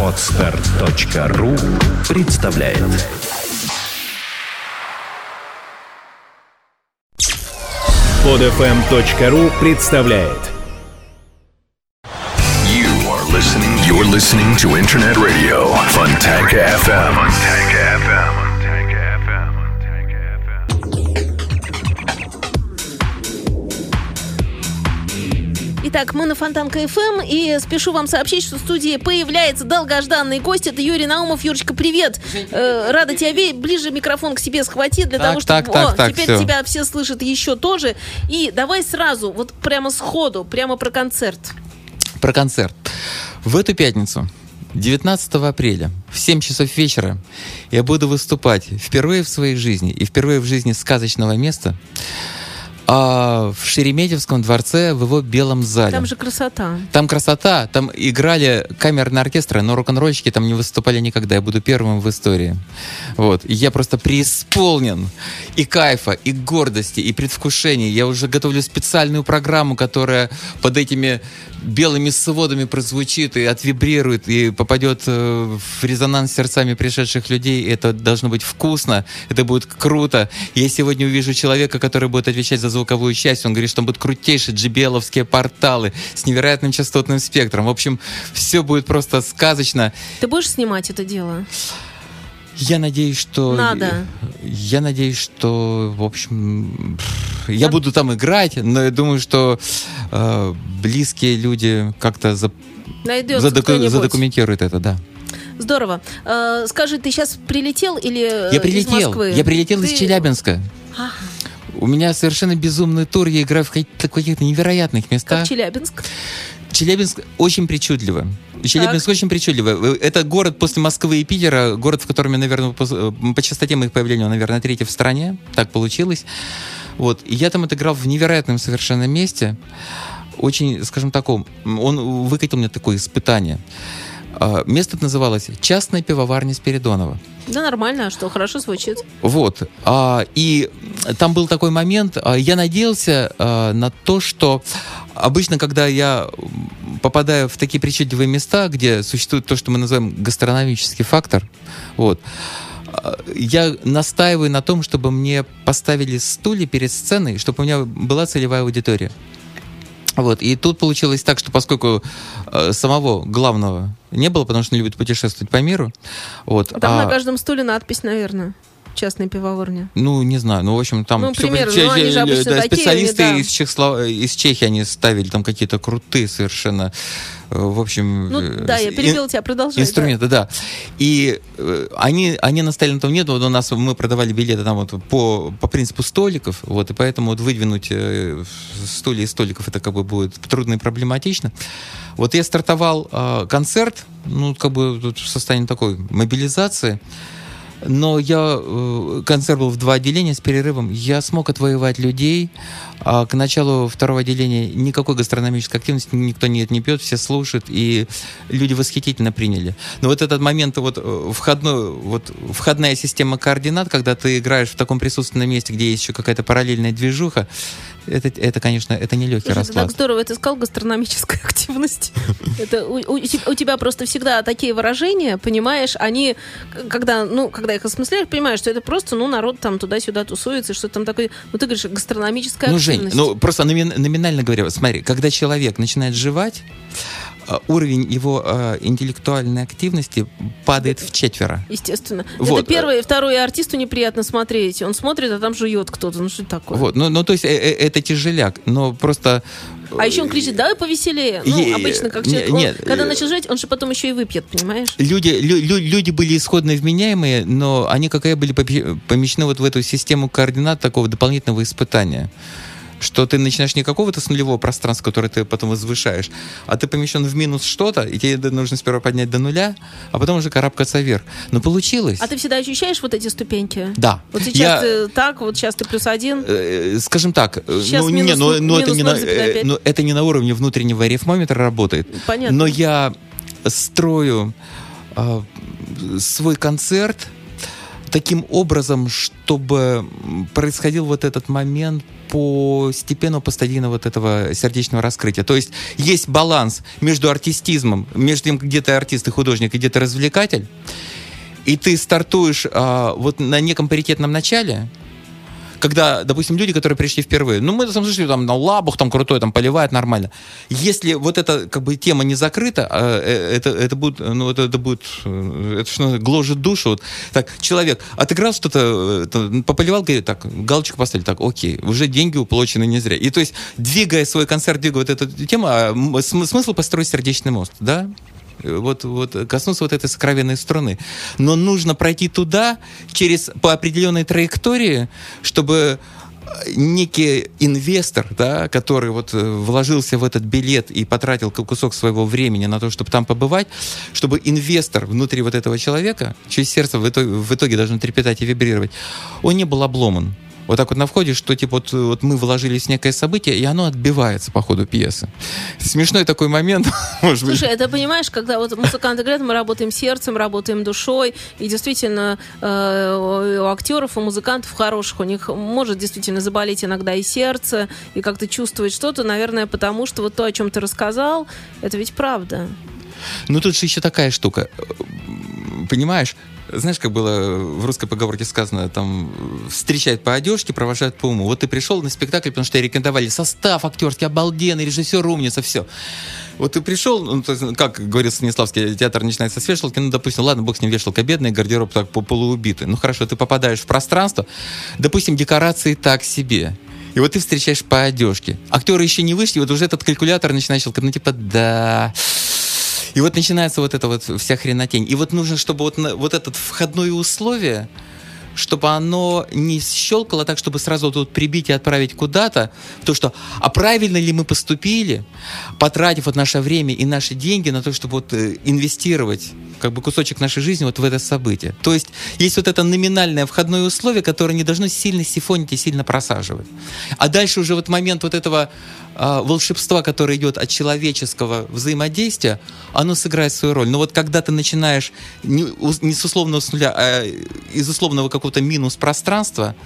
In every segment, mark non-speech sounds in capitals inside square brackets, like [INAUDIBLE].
Отстар.ру представляет Подфм.ру представляет You are listening. You're listening to Internet Radio Fontanka FM. Fontanka FM. Итак, мы на Фонтанка FM, и спешу вам сообщить, что в студии появляется долгожданный гость. Это Юрий Наумов. Юрочка, привет. Э, рада тебя видеть. Ближе микрофон к себе схвати, для Так, того, чтобы... так, так, О, так, теперь всё. тебя все слышат еще тоже. И давай сразу, вот прямо сходу, прямо про концерт. Про концерт. В эту пятницу, 19 апреля, в 7 часов вечера, я буду выступать впервые в своей жизни и впервые в жизни сказочного места а, в Шереметьевском дворце в его белом зале. Там же красота. Там красота, там играли камерные оркестры, но рок-н-ролльщики там не выступали никогда. Я буду первым в истории. Вот. И я просто преисполнен и кайфа, и гордости, и предвкушения. Я уже готовлю специальную программу, которая под этими белыми сводами прозвучит и отвибрирует, и попадет э, в резонанс сердцами пришедших людей. Это должно быть вкусно, это будет круто. Я сегодня увижу человека, который будет отвечать за звуковую часть. Он говорит, что там будут крутейшие JBL-овские порталы с невероятным частотным спектром. В общем, все будет просто сказочно. Ты будешь снимать это дело? Я надеюсь, что... Надо. Я надеюсь, что, в общем, я буду там играть, но я думаю, что э, близкие люди как-то за- задоку- задокументируют это, да. Здорово. Э, скажи, ты сейчас прилетел или э, Я из прилетел. Москвы? Я прилетел Ты- из Челябинска. Ага. У меня совершенно безумный тур. Я играю в каких-то, каких-то невероятных местах. Как Челябинск? Челябинск очень причудливо. Челябинск очень причудливо. Это город после Москвы и Питера, город, в котором я, наверное, по, по частоте моих появлений, он, наверное, третий в стране. Так получилось. Вот. И я там отыграл в невероятном совершенно месте. Очень, скажем таком, он выкатил мне такое испытание. А, Место называлось «Частная пивоварня Спиридонова». Да нормально, а что, хорошо звучит. Вот. А, и там был такой момент, а, я надеялся а, на то, что обычно, когда я попадаю в такие причудливые места, где существует то, что мы называем гастрономический фактор, вот, я настаиваю на том, чтобы мне поставили стулья перед сценой, чтобы у меня была целевая аудитория. Вот. И тут получилось так, что поскольку э, самого главного не было, потому что он любит путешествовать по миру, вот, Там а- на каждом стуле надпись, наверное. Частная пивоварня. ну, не знаю, ну, в общем, там... Ну, примерно, были- ну, они же обычно да, такие, специалисты они, да. из, Чехсло- из Чехии, они ставили там какие-то крутые совершенно, э, в общем... Ну э, да, я ин- перебила тебя, продолжай. да. Инструменты, да. И э, они, они настояли на том, нет, вот у нас мы продавали билеты там вот по, по принципу столиков, вот, и поэтому вот выдвинуть э, стулья из столиков это как бы будет трудно и проблематично. Вот я стартовал э, концерт, ну, как бы тут в состоянии такой мобилизации, но я э, концерт был в два отделения с перерывом. Я смог отвоевать людей. А к началу второго отделения никакой гастрономической активности никто нет, не пьет, все слушают, и люди восхитительно приняли. Но вот этот момент, вот э, входной, вот входная система координат, когда ты играешь в таком присутственном месте, где есть еще какая-то параллельная движуха, это, это конечно, это не легкий Слушай, расклад. так здорово ты сказал, гастрономическая [LAUGHS] активность. Это у, у у тебя просто всегда такие выражения, понимаешь, они, когда, ну, когда их осмысляешь, понимаешь, что это просто, ну, народ там туда-сюда тусуется, что там такое, ну, ты говоришь, гастрономическая Ну, Жень, активность. ну просто номин- номинально говоря, смотри, когда человек начинает жевать, уровень его а, интеллектуальной активности падает в четверо. Естественно. Вот. Это первое. И второе, артисту неприятно смотреть. Он смотрит, а там жует кто-то. Ну, что это такое? Вот, ну, ну то есть э, э, это тяжеляк, но просто... А еще он кричит, давай повеселее. Ну, Е- обычно, как не- человек, он, нет, когда э, начал жить, он же потом еще и выпьет, понимаешь? Люди, лю- лю- люди были исходно вменяемые, но они, как и я, были помещены вот в эту систему координат такого дополнительного испытания. Что ты начинаешь не какого-то с нулевого пространства, которое ты потом возвышаешь, а ты помещен в минус что-то, и тебе нужно сперва поднять до нуля, а потом уже карабкаться вверх. Но получилось. А ты всегда ощущаешь вот эти ступеньки? Да. Вот сейчас Я- ты так, вот сейчас ты плюс один. Э, скажем так, э, Сейчас ну, минус- не, ну, ну, это не на, 0,5. э, ну, это не на уровне внутреннего арифмометра работает. Понятно. Но я строю а, свой концерт таким образом, чтобы происходил вот этот момент постепенного, постадийного вот этого сердечного раскрытия. То есть есть баланс между артистизмом, между тем, где ты артист и художник, и где ты развлекатель, и ты стартуешь а, вот на неком паритетном начале, когда, допустим, люди, которые пришли впервые, ну, мы там слышали, там, на лабух, там, крутой, там, поливает нормально. Если вот эта, как бы, тема не закрыта, а, э, это, это будет, ну, это, это будет, э, это что, гложет душу. Вот. Так, человек отыграл что-то, э, пополивал, говорит, так, галочку поставили, так, окей, уже деньги уплочены не зря. И то есть, двигая свой концерт, двигая вот эту тему, а, смысл построить сердечный мост, да? Вот, вот коснуться вот этой сокровенной струны. Но нужно пройти туда через по определенной траектории, чтобы некий инвестор, да, который вот э, вложился в этот билет и потратил кусок своего времени на то, чтобы там побывать, чтобы инвестор внутри вот этого человека, чье сердце в итоге, в итоге должно трепетать и вибрировать, он не был обломан вот так вот на входе, что типа вот, вот мы вложились в некое событие, и оно отбивается по ходу пьесы. Смешной такой момент, [LAUGHS] может Слушай, быть. Слушай, это понимаешь, когда вот музыканты говорят, мы работаем сердцем, работаем душой, и действительно э, у актеров, у музыкантов хороших, у них может действительно заболеть иногда и сердце, и как-то чувствовать что-то, наверное, потому что вот то, о чем ты рассказал, это ведь правда. Ну, тут же еще такая штука. Понимаешь, знаешь, как было в русской поговорке сказано, там, встречают по одежке, провожают по уму. Вот ты пришел на спектакль, потому что рекомендовали состав актерский, обалденный, режиссер умница, все. Вот ты пришел, ну, то есть, как говорит Станиславский, театр начинается с вешалки, ну, допустим, ладно, бог с ним вешалка бедная, гардероб так полуубитый. Ну, хорошо, ты попадаешь в пространство, допустим, декорации так себе. И вот ты встречаешь по одежке. Актеры еще не вышли, вот уже этот калькулятор начинает щелкать, ну, типа, да, и вот начинается вот эта вот вся хренотень. И вот нужно, чтобы вот, вот это входное условие, чтобы оно не щелкало так, чтобы сразу тут прибить и отправить куда-то, то что, а правильно ли мы поступили, потратив вот наше время и наши деньги на то, чтобы вот э, инвестировать как бы кусочек нашей жизни вот в это событие. То есть есть вот это номинальное входное условие, которое не должно сильно сифонить и сильно просаживать. А дальше уже вот момент вот этого а, волшебства, которое идет от человеческого взаимодействия, оно сыграет свою роль. Но вот когда ты начинаешь не, не с условного с нуля, а из условного какого-то минус пространства,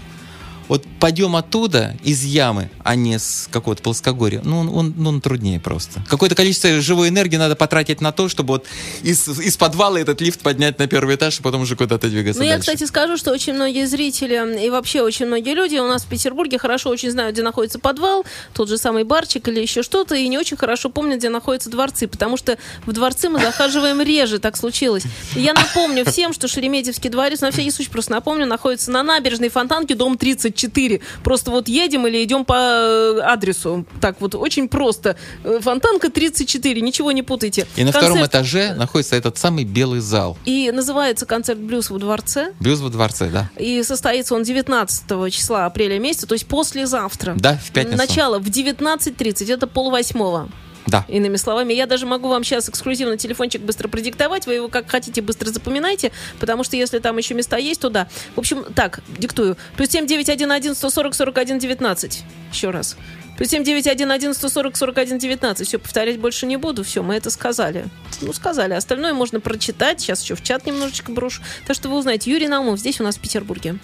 вот пойдем оттуда, из ямы, а не с какого-то плоскогорья, ну, он, он, ну, он труднее просто. Какое-то количество живой энергии надо потратить на то, чтобы вот из, из подвала этот лифт поднять на первый этаж, и потом уже куда-то двигаться Ну, я, кстати, скажу, что очень многие зрители и вообще очень многие люди у нас в Петербурге хорошо очень знают, где находится подвал, тот же самый барчик или еще что-то, и не очень хорошо помнят, где находятся дворцы, потому что в дворцы мы захаживаем реже, так случилось. Я напомню всем, что Шереметьевский дворец, на всякий случай просто напомню, находится на набережной Фонтанке, дом 30 4. Просто вот едем или идем по э, адресу. Так вот, очень просто. Э, Фонтанка 34, ничего не путайте. И на концерт... втором этаже находится этот самый белый зал. И называется концерт «Блюз во дворце». «Блюз во дворце», да. И состоится он 19 числа апреля месяца, то есть послезавтра. Да, в пятницу. Начало в 19.30, это полвосьмого. Да. Иными словами, я даже могу вам сейчас эксклюзивно телефончик быстро продиктовать. Вы его как хотите быстро запоминайте, потому что если там еще места есть, то да. В общем, так, диктую. Плюс семь девять один один сто сорок сорок один девятнадцать. Еще раз. Плюс семь девять один один сто сорок сорок один девятнадцать. Все, повторять больше не буду. Все, мы это сказали. Ну, сказали. Остальное можно прочитать. Сейчас еще в чат немножечко брошу. Так что вы узнаете. Юрий Наумов здесь у нас в Петербурге.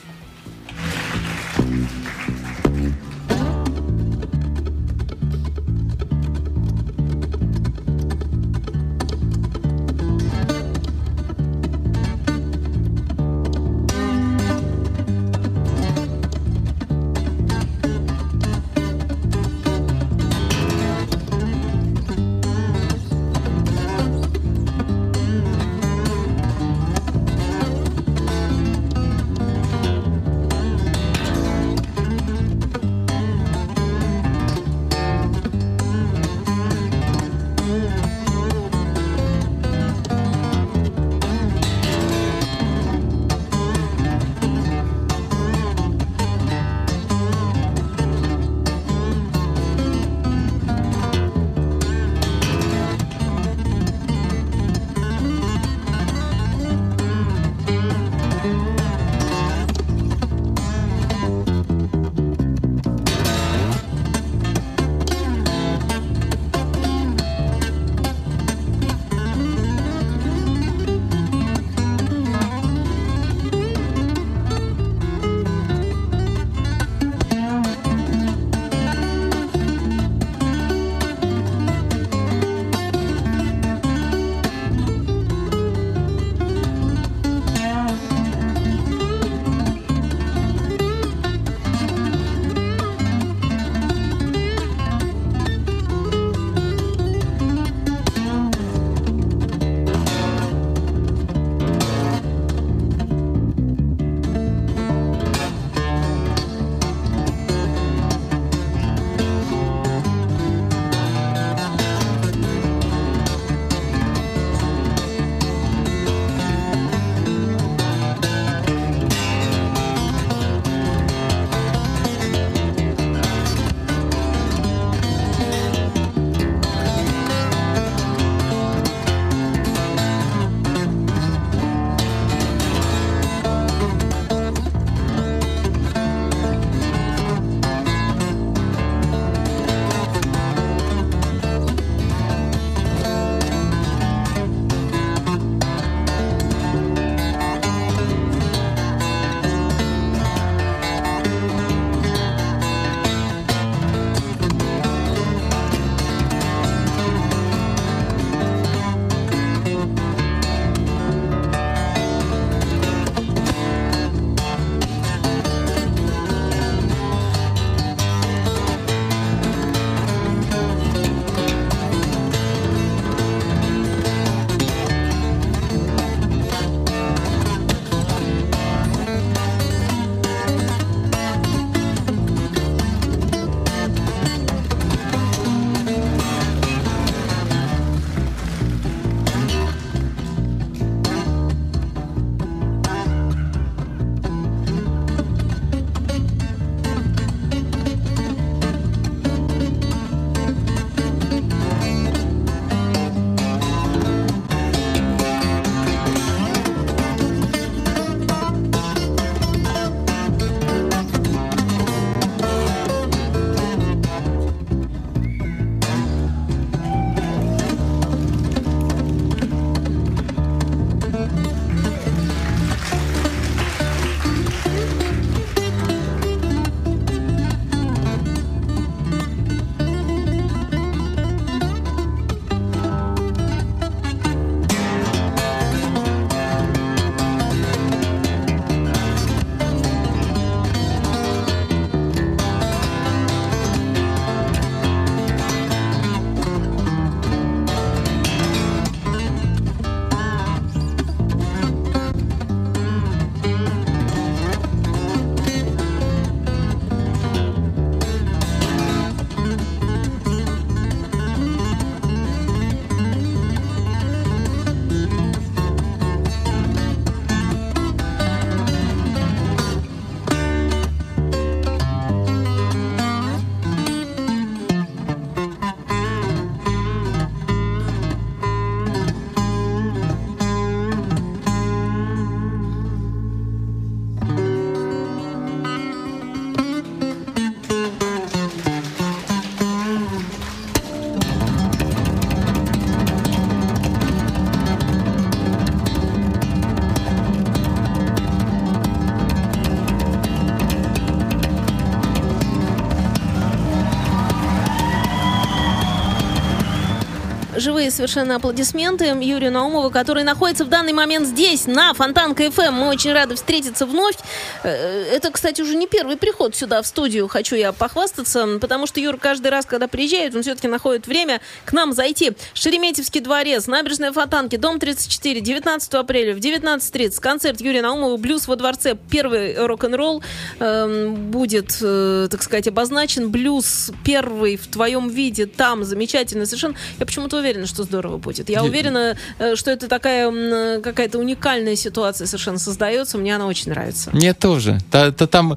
Совершенно аплодисменты Юрию Наумову, который находится в данный момент здесь, на Фонтанка ФМ. Мы очень рады встретиться вновь. Э, Это, кстати, уже не первый приход сюда, в студию, хочу я похвастаться, потому что Юра каждый раз, когда приезжает, он все-таки находит время к нам зайти. Шереметьевский дворец, набережная Фонтанки, дом 34, 19 апреля в 19.30. Концерт Юрия Наумова «Блюз во дворце». Первый рок-н-ролл эм, будет, э, так сказать, обозначен. Блюз первый в твоем виде там замечательно совершенно. Я почему-то уверена, что здорово будет. Я уверена, э, что это такая м, какая-то уникальная ситуация совершенно создается. Мне она очень нравится. Мне тоже. Та- та- там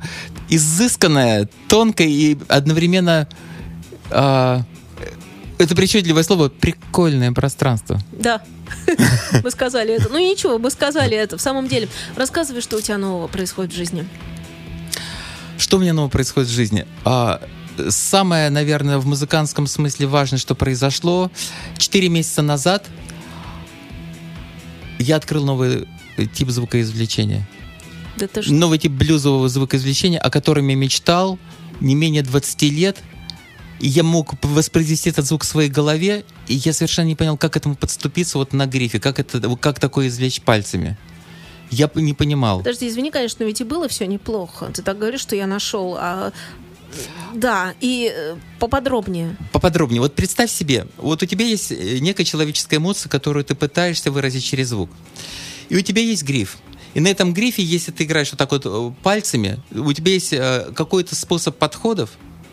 изысканное, тонкое и одновременно а, это причудливое слово прикольное пространство. Да, [LAUGHS] мы сказали это. Ну ничего, мы сказали это. В самом деле, рассказывай, что у тебя нового происходит в жизни. Что у меня нового происходит в жизни? А, самое, наверное, в музыкантском смысле важное, что произошло, четыре месяца назад я открыл новый э, тип звукоизвлечения. Да ты Новый тип блюзового звукоизвлечения, о котором я мечтал не менее 20 лет. И я мог воспроизвести этот звук в своей голове, и я совершенно не понял, как к этому подступиться вот на грифе, как, это, как такое извлечь пальцами. Я не понимал. Подожди, извини, конечно, ведь и было все неплохо. Ты так говоришь, что я нашел. А... Да, и э, поподробнее. Поподробнее. Вот представь себе, вот у тебя есть э, некая человеческая эмоция, которую ты пытаешься выразить через звук. И у тебя есть гриф. И на этом грифе, если ты играешь вот так вот э, пальцами, у тебя есть э, какой-то способ подходов.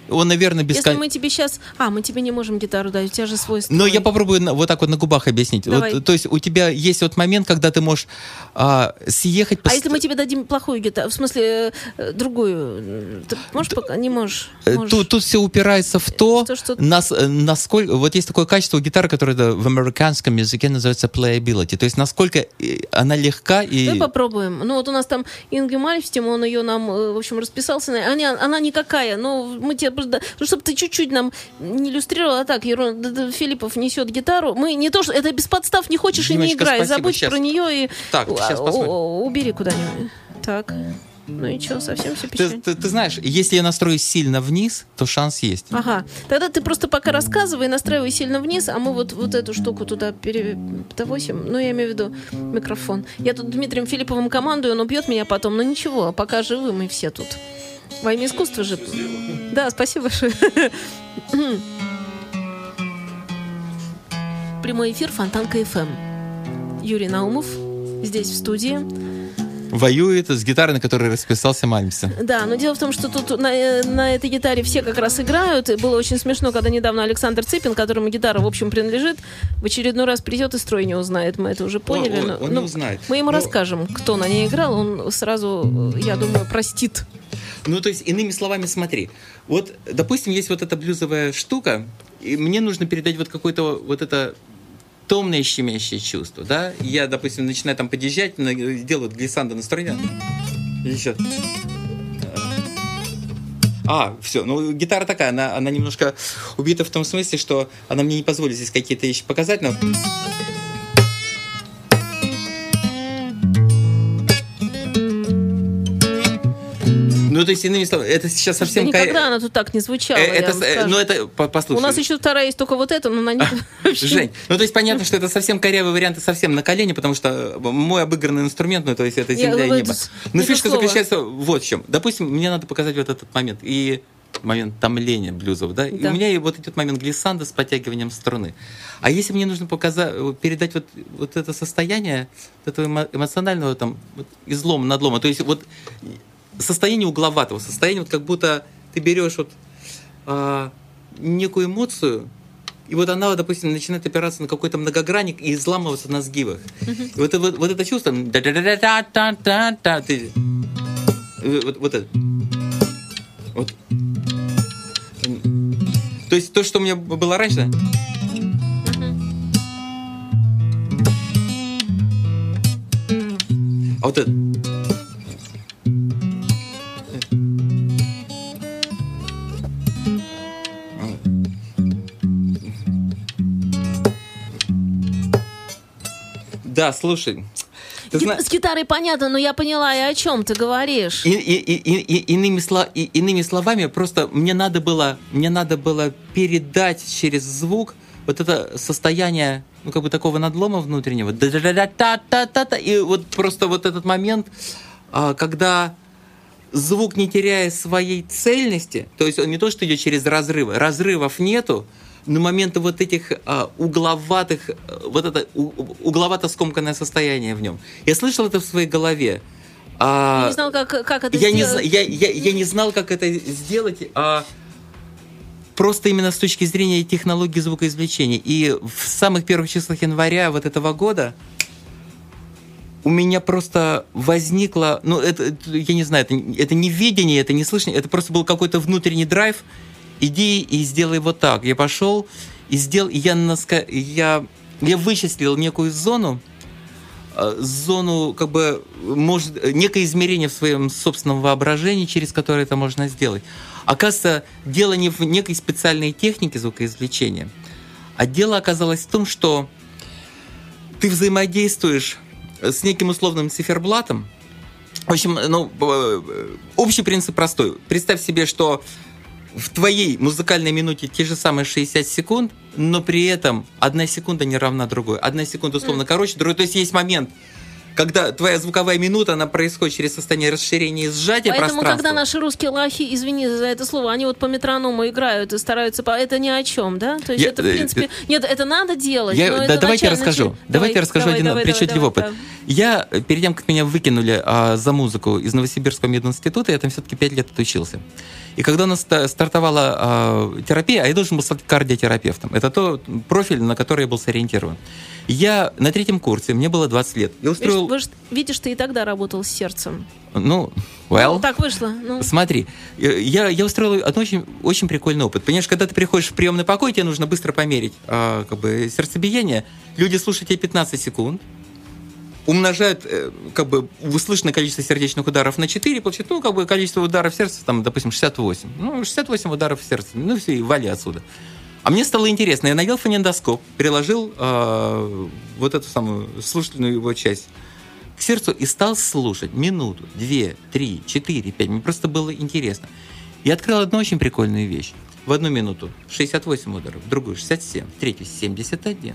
Он, наверное, Если бесконечный. мы тебе сейчас... А, мы тебе не можем гитару дать, у тебя же свой Но я попробую на- вот так вот на губах объяснить. Вот, Давай. то есть у тебя есть вот момент, когда ты можешь а, съехать по А если мы тебе дадим плохую гитару, в смысле, э, другую, ты можешь пока? Не можешь. Э, Можешь. Тут, тут все упирается в то, Что- что- нас- э, насколько... Вот есть такое качество у гитары, которое в американском языке называется playability. То есть насколько э, она легка и... Давай попробуем. Ну вот у нас там Инга Мальфстим, он ее нам, э, в общем, расписался. на- Она, она никакая, но мы тебе. Ну, чтобы ты чуть-чуть нам не иллюстрировал, а так, Ерон, Филиппов несет гитару. Мы не то, что... Это без подстав, не хочешь и не играй. спасибо, Забудь щас. про нее и... Так, а, щас о- посмотрим. о- Убери куда-нибудь. Так. Ну и что, совсем все Ты, печально? ты- ты знаешь, если я настрою сильно вниз, то шанс есть. Ага. Тогда ты просто пока рассказывай, настраивай сильно вниз, а мы вот, вот эту штуку туда перевосим. Ну, я имею в виду микрофон. Я тут Дмитрием Филипповым командую, он убьет меня потом, но ничего, пока живы мы все тут. Во имя искусства же. Да, спасибо большое. Прямой эфир Фонтанка ФМ. Юрий Наумов здесь в студии. Воюет с гитарой, на которой расписался Мальмса. Да, но дело в том, что тут на, э, на этой гитаре все как раз играют. И было очень смешно, когда недавно Александр Цыпин, которому гитара, в общем, принадлежит, в очередной раз придет и строй не узнает. Мы это уже поняли. он- но- он не ну, узнает. Мы ему Но- расскажем, кто на ней играл. Он сразу, э, я думаю, простит. Ну, то есть, иными словами, смотри. Вот, допустим, есть вот эта блюзовая штука, и мне нужно передать вот какое-то вот это томное щемящее чувство, да? Я, допустим, начинаю там подъезжать, делаю глиссандо настроение. Еще. А, все. Ну, гитара такая, она, она немножко убита в том смысле, что она мне не позволит здесь какие-то вещи показать, но... Ну, то есть, иными словами, это сейчас Да совсем... никогда ка- она тут так не звучала. Э, это, э, ну, это, по- послушай. У нас еще вторая есть только вот эта, но на [LAUGHS] вообще- Жень, ну то есть понятно, что это совсем корявый вариант и совсем на колени, потому что мой обыгранный инструмент, ну то есть это земля и небо. Но это фишка заключается вот в чем. Допустим, мне надо показать вот этот момент. И момент томления блюзов, да? И Да. у меня и вот идет момент глиссанда с подтягиванием струны. А если мне нужно показать, передать вот, вот это состояние вот этого эмо- эмоционального там вот, излома, надлома, то есть вот состояние угловатого, состояние вот как будто ты берешь вот а, некую эмоцию, и вот она, допустим, начинает опираться на какой-то многогранник и изламываться на сгибах. И вот, это- вот, вот это чувство, ты- вот, вот это. Вот. То есть то, что у меня было раньше, а вот это. Да, слушай. Ты Ги- зна- С гитарой понятно, но я поняла, и о чем ты говоришь. И, и- и- и- и- иными, сло- и- иными словами, просто мне надо было, мне надо было передать через звук вот это состояние ну, как бы такого надлома внутреннего. И вот просто вот этот момент, а, когда звук не теряя своей цельности, то есть он не то, что идет через разрывы, разрывов нету, но моменты вот этих а, угловатых, вот это у, угловато-скомканное состояние в нем. Я слышал это в своей голове. А, не знал, как, как это я сделать. Не, я, я, я не знал, как это сделать, а просто именно с точки зрения технологии звукоизвлечения. И в самых первых числах января вот этого года у меня просто возникло, ну, это я не знаю, это, это не видение, это не слышание, это просто был какой-то внутренний драйв. Иди и сделай вот так. Я пошел и сделал, я, наска, я, я вычислил некую зону, э, зону, как бы, может, некое измерение в своем собственном воображении, через которое это можно сделать. Оказывается, дело не в некой специальной технике звукоизвлечения, а дело оказалось в том, что ты взаимодействуешь с неким условным циферблатом. В общем, ну, э, общий принцип простой. Представь себе, что в твоей музыкальной минуте те же самые 60 секунд, но при этом одна секунда не равна другой. Одна секунда условно короче, другой. То есть есть момент, когда твоя звуковая минута, она происходит через состояние расширения и сжатия Поэтому, когда наши русские лохи, извини за это слово, они вот по метроному играют и стараются, по... это ни о чем, да? То есть Я- это, в э, принципе, нет, это надо делать. Я- да, это давайте я расскажу. начи- Давайте я расскажу давай, один давай, причудливый давай, опыт. давай, Я, э, перед тем, как меня выкинули а, за музыку из Новосибирского мединститута, я там все-таки пять лет отучился. И когда у нас ста- стартовала а, терапия, а я должен был стать кардиотерапевтом. Это то профиль, на который я был сориентирован. Я на третьем курсе, мне было 20 лет. Я Видишь, устроил... ж- видишь, ты и тогда работал с сердцем. Ну, well... Ну, так вышло. Ну, Смотри, э, я, я устроил один очень, очень прикольный опыт. Понимаешь, когда ты приходишь в приемный покой, тебе нужно быстро померить а, как бы, сердцебиение. Люди слушают тебя 15 секунд, умножают э, как бы услышанное количество сердечных ударов на 4, получают, ну, как бы количество ударов сердца, там, допустим, 68. Ну, 68 ударов в сердце. Ну, все, и вали отсюда. А мне стало интересно. Я надел фонендоскоп, приложил э, вот эту самую слушательную его часть к сердцу и стал слушать минуту, две, три, четыре, пять. Мне просто было интересно. И открыл одну очень прикольную вещь. В одну минуту 68 ударов, в другую 67, в третью 71,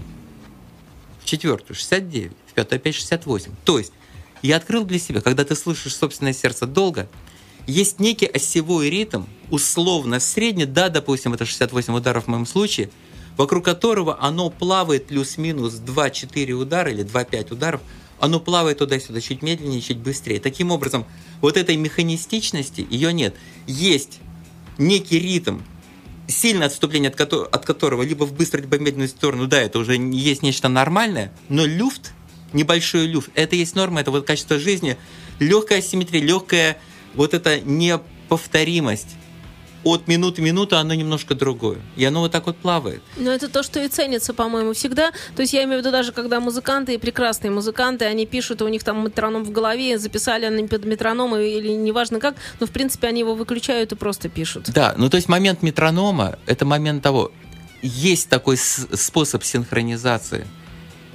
в четвертую 69, в пятую опять 68. То есть я открыл для себя, когда ты слышишь собственное сердце долго, есть некий осевой ритм, условно средний, да, допустим, это 68 ударов в моем случае, вокруг которого оно плавает плюс-минус 2-4 удара или 2-5 ударов, оно плавает туда-сюда чуть медленнее, чуть быстрее. Таким образом, вот этой механистичности ее нет. Есть некий ритм, сильное отступление от, кото- от которого либо в быструю, либо в медленную сторону, да, это уже есть нечто нормальное, но люфт, небольшой люфт, это есть норма, это вот качество жизни, легкая асимметрия, легкая вот эта неповторимость. От минуты к минуту оно немножко другое. И оно вот так вот плавает. Но это то, что и ценится, по-моему, всегда. То есть я имею в виду даже, когда музыканты, и прекрасные музыканты, они пишут, у них там метроном в голове, записали они под метроном или неважно как, но в принципе они его выключают и просто пишут. Да, ну то есть момент метронома – это момент того, есть такой способ синхронизации,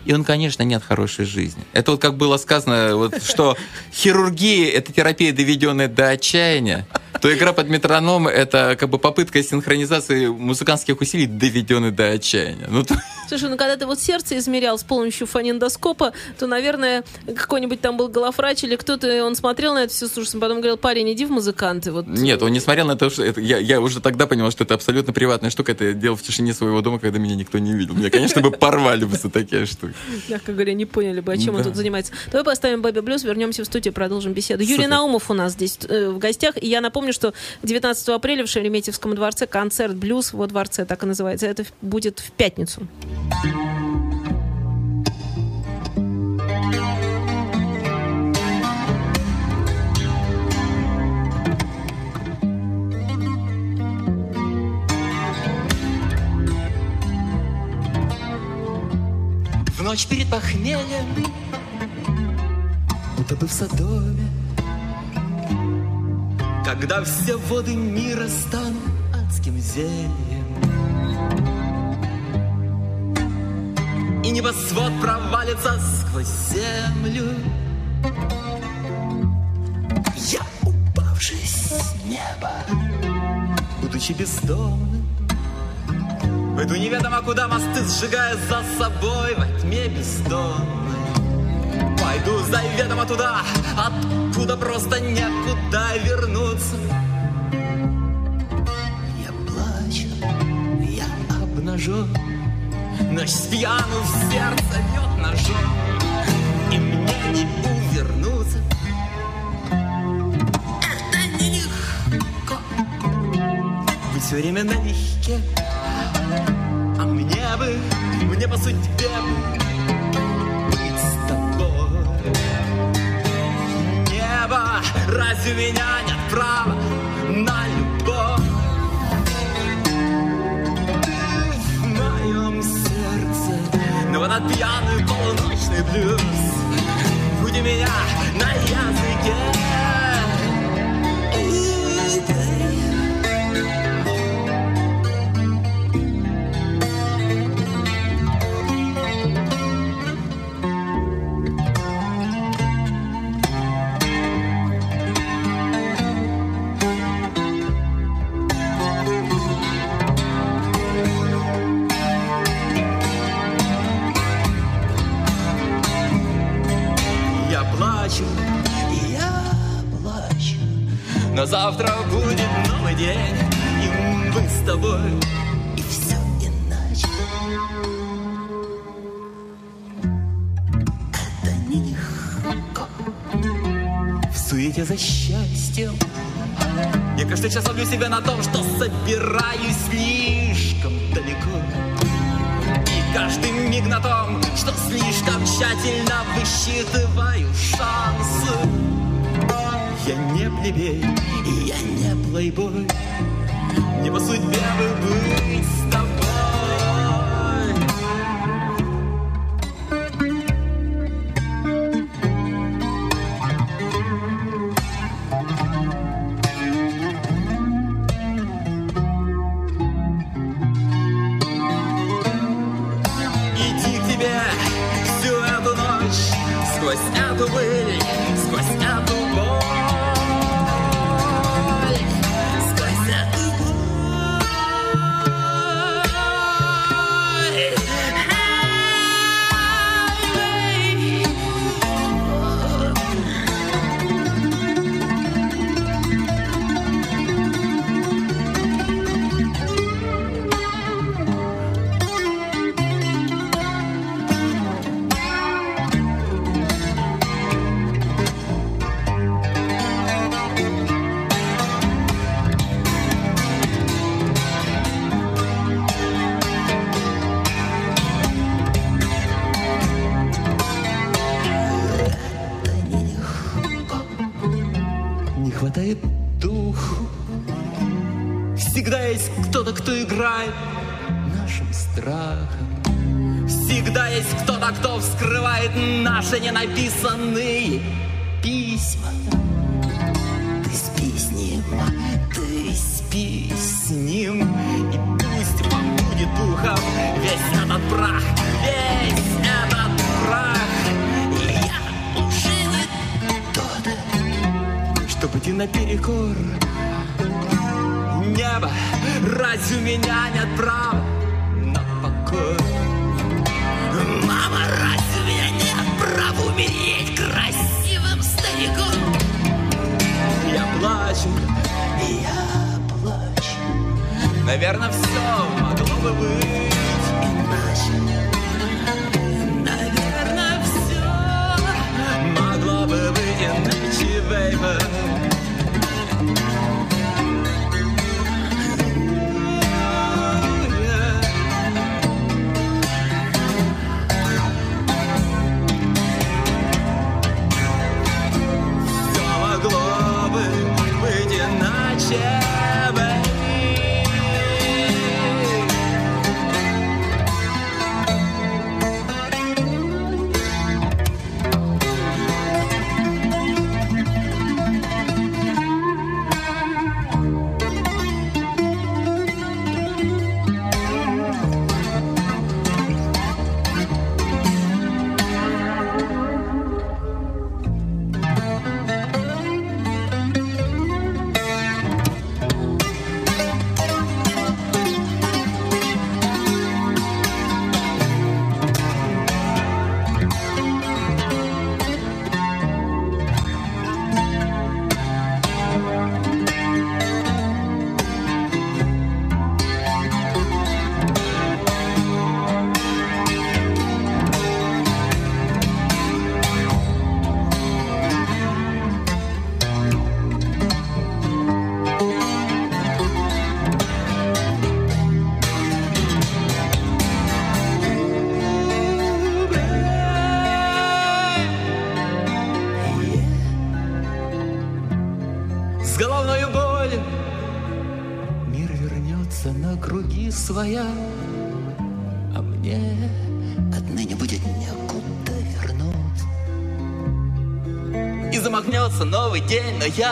и он, конечно, нет хорошей жизни. Это вот как было сказано, вот, что хирургия – это терапия, доведенная до отчаяния, то игра под метроном – это как бы попытка синхронизации музыкантских усилий, доведенной до отчаяния. Ну, то- Слушай, ну когда ты вот сердце измерял с помощью фонендоскопа, то, наверное, какой-нибудь там был голофрач или кто-то, он смотрел на это все, слушай, потом говорил, парень, иди в музыканты. Вот. Нет, он не смотрел на то, что это, я, я уже тогда понимал, что это абсолютно приватная штука. Это я делал в тишине своего дома, когда меня никто не видел. Меня, конечно, бы порвали бы за такие штуки. Мягко говоря, не поняли бы, о чем он Да. тут занимается. Давай поставим Бэби Блюз, вернемся в студию, продолжим беседу. Юрий Супер. Наумов у нас здесь э, в гостях. И я напомню, что 19 апреля в Шереметьевском дворце концерт «Блюз» во дворце, так и называется. Это будет в пятницу. В ночь перед похмельем, будто бы в Содоме, Когда все воды мира станут адским зельем, небосвод провалится сквозь землю. Я, упавший с неба, будучи бездомным, Пойду неведомо куда мосты сжигая за собой во тьме бездонной. Пойду заведомо туда, откуда просто некуда вернуться. Я плачу, я обнажен, Ночь пьяну в сердце бьет ножом, И мне не увернуться. Это нелегко, быть все время налегке, А мне бы, мне по судьбе бы быть с тобой. Небо, разве меня нет права на этот пьяный полуночный блюз Будь меня на языке. Наши ненаписанные письма. Ты с ним, ты с ним И пусть побудет духом весь этот прах Весь этот прах. Я уже не тот Чтоб идти наперекор. Небо, разве меня нет права Наверное, все могло бы быть. Иначе Наверное, все могло бы быть иначе, baby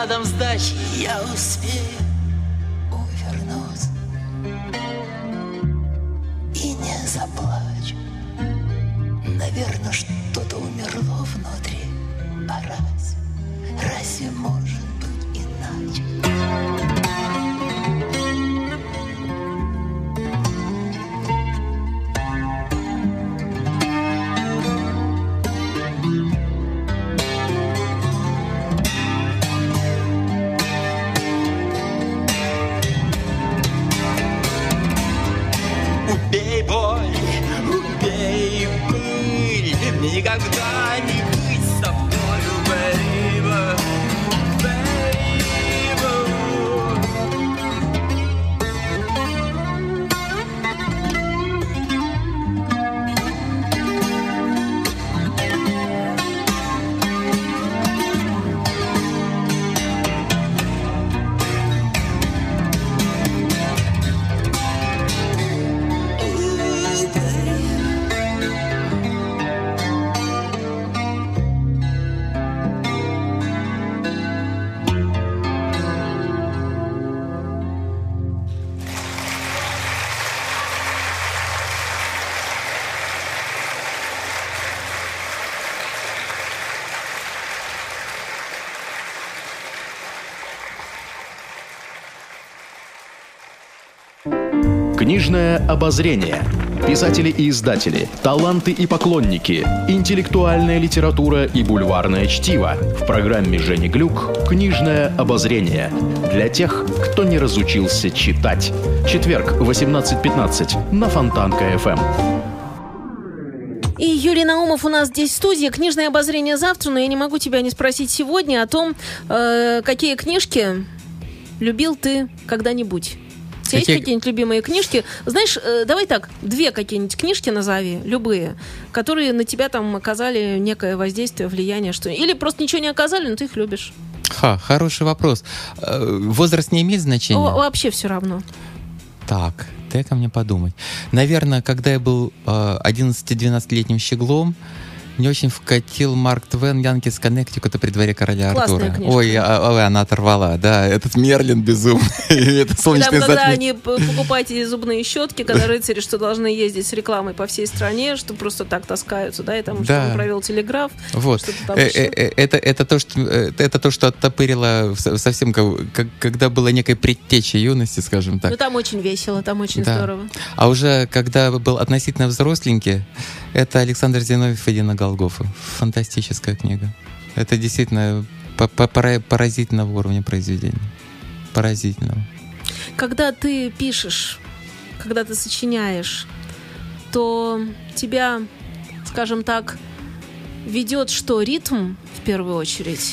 дам сдачи, я успею Книжное обозрение. Писатели и издатели, таланты и поклонники, интеллектуальная литература и бульварное чтиво. В программе Жени Глюк «Книжное обозрение». Для тех, кто не разучился читать. Четверг, 18.15 на Фонтанка Эм. И Юрий Наумов у нас здесь в студии. Книжное обозрение завтра, но я не могу тебя не спросить сегодня о том, э, какие книжки любил ты когда-нибудь. Тебя есть Какие- какие-нибудь любимые книжки? Знаешь, э, давай так, две какие-нибудь книжки назови, любые, которые на тебя там оказали некое воздействие, влияние, что Или просто ничего не оказали, но ты их любишь. Ха, хороший вопрос. Э, Возраст не имеет значения? О, вообще все равно. Так, дай ко мне подумать. Наверное, когда я был э, 11-12-летним щеглом, мне очень вкатил Марк Твен «Янкис Коннектикута при дворе короля Классная Артура. книжка. Ой, а- ой, она оторвала, да. Этот Мерлин безумный. [LAUGHS] Это Там, солнечный когда затмение. они покупаете зубные щетки, когда рыцари, что должны ездить с рекламой по всей стране, что просто так таскаются, да, и там, что Да. он провел телеграф, Вот. Э, э, э, Это, это, то, что, это то, что оттопырило совсем, как- когда была некая предтеча юности, скажем так. Ну, там очень весело, там очень Да. здорово. А уже когда был относительно взросленький, это Александр Зиновьев и Дина Голгофа. Фантастическая книга. Это действительно по- по- пора- поразительного уровня произведения. Поразительного. Когда ты пишешь, когда ты сочиняешь, то тебя, скажем так, ведет что? Ритм, в первую очередь?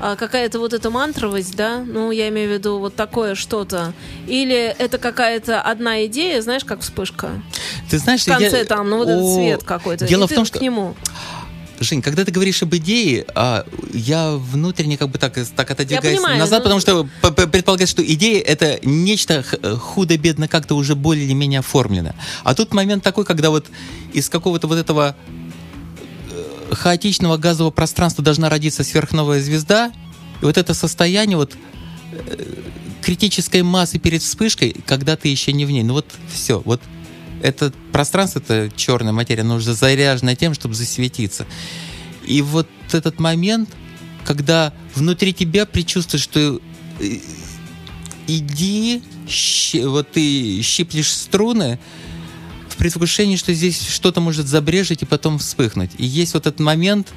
А какая-то вот эта мантровость, да? Ну, я имею в виду вот такое что-то. Или это какая-то одна идея, знаешь, как вспышка? Ты знаешь, В конце я- там, ну, вот этот О, свет какой-то. Дело и в том, что к нему. Жень, когда ты говоришь об идее, а, я внутренне как бы так, так отодвигаюсь понимаю, назад, ну- потому что предполагается, что идея это нечто худо-бедно как-то уже более или менее оформлено. А тут момент такой, когда вот из какого-то вот этого хаотичного газового пространства должна родиться сверхновая звезда, и вот это состояние вот э, критической массы перед вспышкой, когда ты еще не в ней. Ну вот все, вот это пространство, это черная материя, оно уже заряжено тем, чтобы засветиться. И вот этот момент, когда внутри тебя предчувствуешь, что э, иди, вот ты щиплешь струны, в предвкушении, что здесь что-то может забрежить и потом вспыхнуть. И есть вот этот момент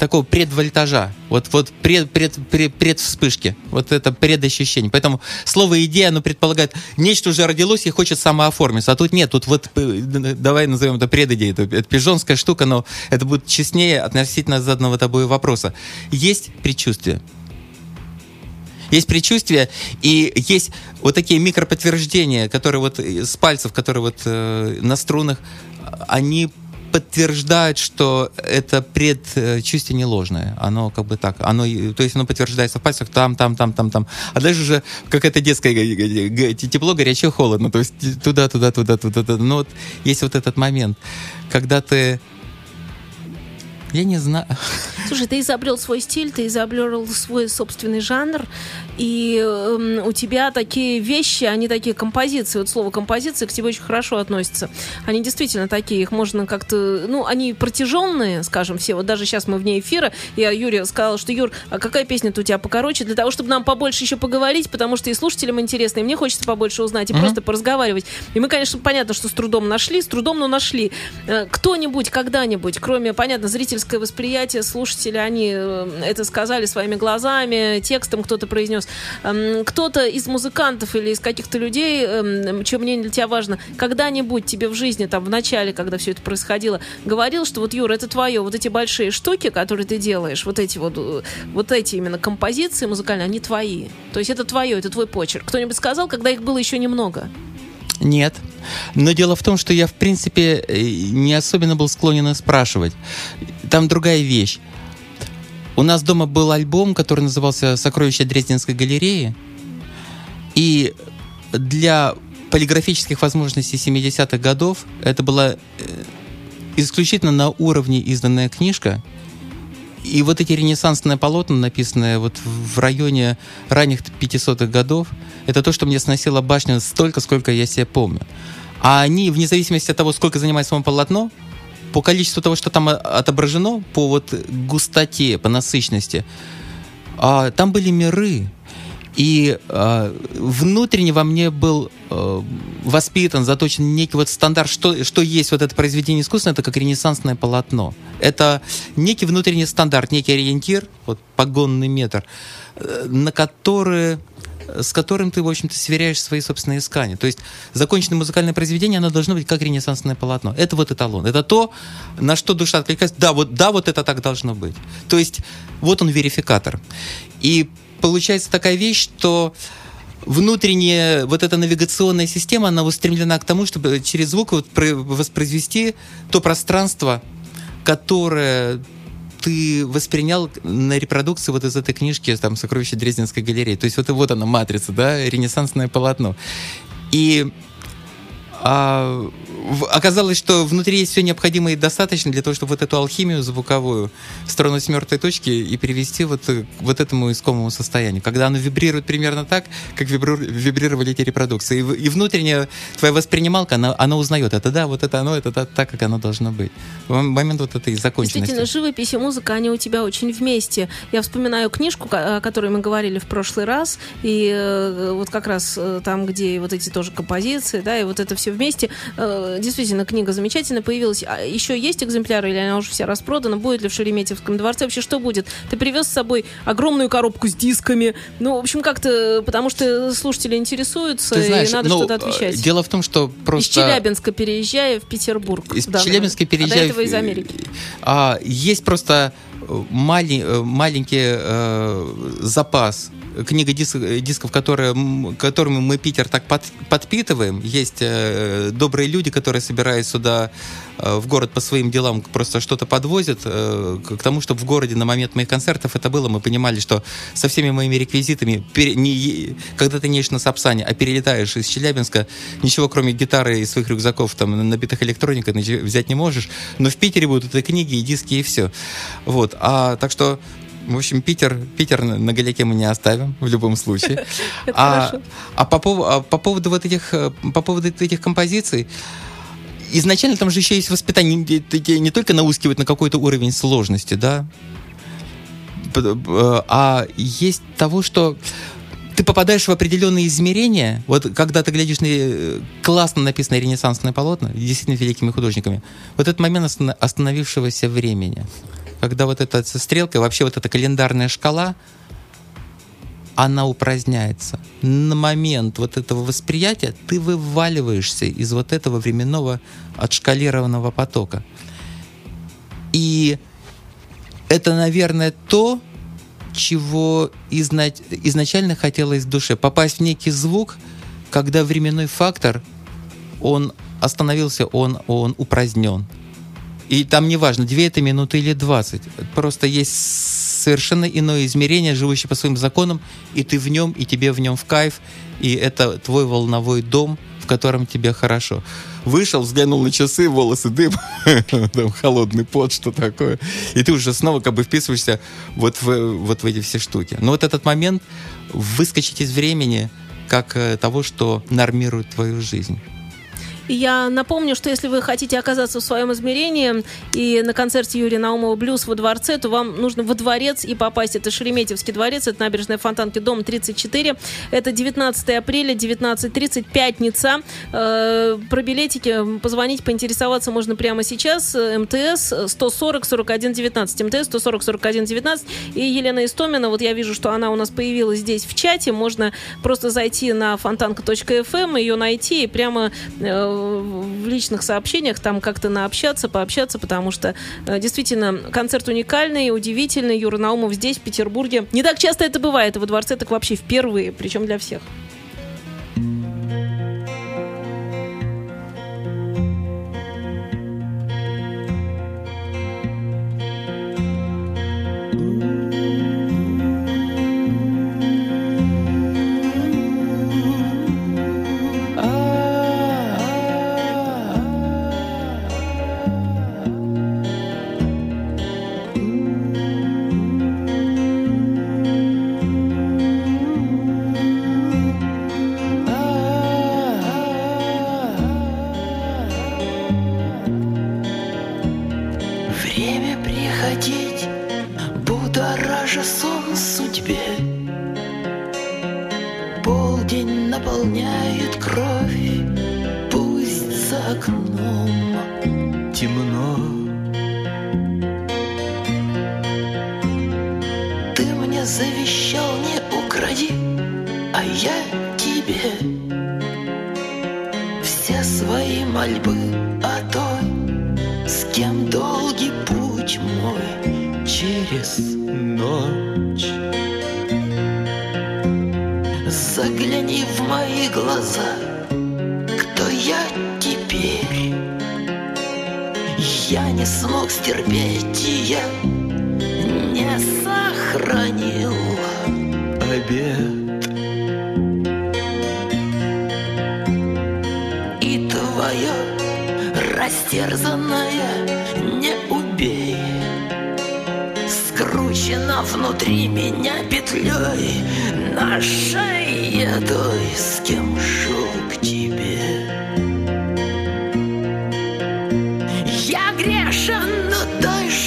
такого предвольтажа, вот, вот пред, пред, пред, предвспышки, вот это предощущение. Поэтому слово «идея», оно предполагает, нечто уже родилось и хочет самооформиться, а тут нет, тут вот, э, давай назовем это предидеей, это, это пижонская штука, но это будет честнее относительно заданного тобой вопроса. Есть предчувствие, есть предчувствие, и есть вот такие микроподтверждения, которые вот э, с пальцев, которые вот э, на струнах, они подтверждают, что это предчувствие не ложное. Оно как бы так. Оно, то есть оно подтверждается в пальцах там, там, там, там, там. А дальше уже г- г- г- тепло, горячее, холодно. То есть туда, туда, туда, туда, туда. Но вот есть вот этот момент, когда ты я не знаю. Слушай, ты изобрел свой стиль, ты изобрел свой собственный жанр, и эм, у тебя такие вещи, они такие композиции. Вот слово композиции к тебе очень хорошо относится. Они действительно такие, их можно как-то, ну, они протяженные, скажем, все. Вот даже сейчас мы вне эфира, я Юрию сказала, что Юр, а какая песня-то у тебя покороче, для того, чтобы нам побольше еще поговорить, потому что и слушателям интересно, и мне хочется побольше узнать, и просто поразговаривать. И мы, конечно, понятно, что с трудом нашли, с трудом, но нашли. Э, Кто-нибудь, когда-нибудь, кроме, понятно, зрительское восприятие, слушатели, они э, это сказали своими глазами, текстом кто-то произнес. Эм, Кто-то из музыкантов или из каких-то людей, эм, чье мнение для тебя важно, когда-нибудь тебе в жизни, там, в начале, когда все это происходило, говорил, что вот, Юра, это твое, вот эти большие штуки, которые ты делаешь, вот эти вот, э, вот эти именно композиции музыкальные, они твои. То есть это твое, это твой почерк. Кто-нибудь сказал, когда их было еще немного? Нет. Но дело в том, что я, в принципе, э, не особенно был склонен спрашивать. Там другая вещь. У нас дома был альбом, который назывался «Сокровища Дрезденской галереи». И для полиграфических возможностей 70-х годов это была э, исключительно на уровне изданная книжка. И вот эти ренессансные полотна, написанные вот в районе ранних 500-х годов, это то, что мне сносило башню столько, сколько я себя помню. А они, вне зависимости от того, сколько занимает само полотно, по количеству того, что там о- отображено, по вот густоте, по насыщенности, а, там были миры. И а, внутренне во мне был э, воспитан, заточен некий вот стандарт, что, что есть вот это произведение искусства, это как ренессансное полотно. Это некий внутренний стандарт, некий ориентир, вот погонный метр, э, на который с которым ты, в общем-то, сверяешь свои собственные искания. То есть законченное музыкальное произведение, оно должно быть как ренессансное полотно. Это вот эталон. Это то, на что душа откликается. Да, вот, да, вот это так должно быть. То есть вот он верификатор. И получается такая вещь, что внутренняя вот эта навигационная система, она устремлена к тому, чтобы через звук вот про- воспроизвести то пространство, которое ты воспринял на репродукции вот из этой книжки там «Сокровища Дрезденской галереи». То есть вот, вот она, матрица, да, ренессансное полотно. И а, оказалось, что внутри есть все необходимое и достаточно для того, чтобы вот эту алхимию звуковую стронуть с мертвой точки и привести вот э, к вот этому искомому состоянию. Когда оно вибрирует примерно так, как вибру- вибрировали эти репродукции. И, и внутренняя твоя воспринималка, она, она узнает, это да, вот это оно, это та- так, как оно должно быть. В момент вот этой законченности. Действительно, живопись и музыка, они у тебя очень вместе. Я вспоминаю книжку, о которой мы говорили в прошлый раз, и э, вот как раз э, там, где вот эти тоже композиции, да, и вот это все вместе. Э, Действительно, книга замечательная появилась. А еще есть экземпляры, или она уже вся распродана? Будет ли в Шереметьевском дворце? Вообще, что будет? Ты привез с собой огромную коробку с дисками. Ну, в общем, как-то, потому что слушатели интересуются, Ты знаешь, и надо ну, что-то э, отвечать. Дело в том, что Из просто... Челябинска переезжая в Петербург. Из Да, Челябинска А до этого из Америки. А, есть просто э, э, маленький э, запас книга дис- э, дисков, которые, которыми мы Питер так под- подпитываем. Есть э, добрые люди, которые, собираясь сюда э, в город по своим делам, просто что-то подвозят э, к тому, чтобы в городе на момент моих концертов это было. Мы понимали, что со всеми моими реквизитами, пере- не когда ты не едешь на Сапсане, а перелетаешь из Челябинска, ничего кроме гитары и своих рюкзаков, там, набитых электроникой, взять не можешь. Но в Питере будут это книги и диски, и все. Вот. А, так что в общем, Питер, Питер на голяке мы не оставим в любом случае. [LAUGHS] А, а по, пов- а по поводу вот этих, э, по поводу этих композиций, изначально там же еще есть воспитание, не, только наускивать на какой-то уровень сложности, да, э, а есть того, что ты попадаешь в определенные измерения. Вот когда ты глядишь на э, классно написанное ренессансное полотно, действительно великими художниками, вот этот момент остановившегося времени, когда вот эта стрелка, вообще вот эта календарная шкала, она упраздняется. На момент вот этого восприятия ты вываливаешься из вот этого временного отшкалированного потока. И это, наверное, то, чего изна- изначально хотелось в душе. Попасть в некий звук, когда временной фактор, он остановился, он, он упразднен. И там неважно, 2 это минуты или 20. Просто есть совершенно иное измерение, живущее по своим законам, и ты в нем, и тебе в нем в кайф, и это твой волновой дом, в котором тебе хорошо. Вышел, взглянул на часы, волосы дым, [LAUGHS] там холодный пот, что такое. И ты уже снова как бы вписываешься вот в, вот в эти все штуки. Но вот этот момент выскочить из времени как э, того, что нормирует твою жизнь. Я напомню, что если вы хотите оказаться в своем измерении и на концерте Юрия Наумова «Блюз» во дворце, то вам нужно во дворец и попасть. Это Шереметьевский дворец, это набережная Фонтанки, дом 34. Это 19 апреля, 19.30, пятница. Э, про билетики позвонить, поинтересоваться можно прямо сейчас. МТС 140 41 19. МТС 140 41 19. И Елена Истомина, вот я вижу, что она у нас появилась здесь в чате. Можно просто зайти на фонтанка.фм, ее найти и прямо э, в личных сообщениях там как-то наобщаться, пообщаться, потому что э, действительно концерт уникальный, удивительный. Юра Наумов здесь, в Петербурге. Не так часто это бывает, во дворце так вообще впервые, причем для всех.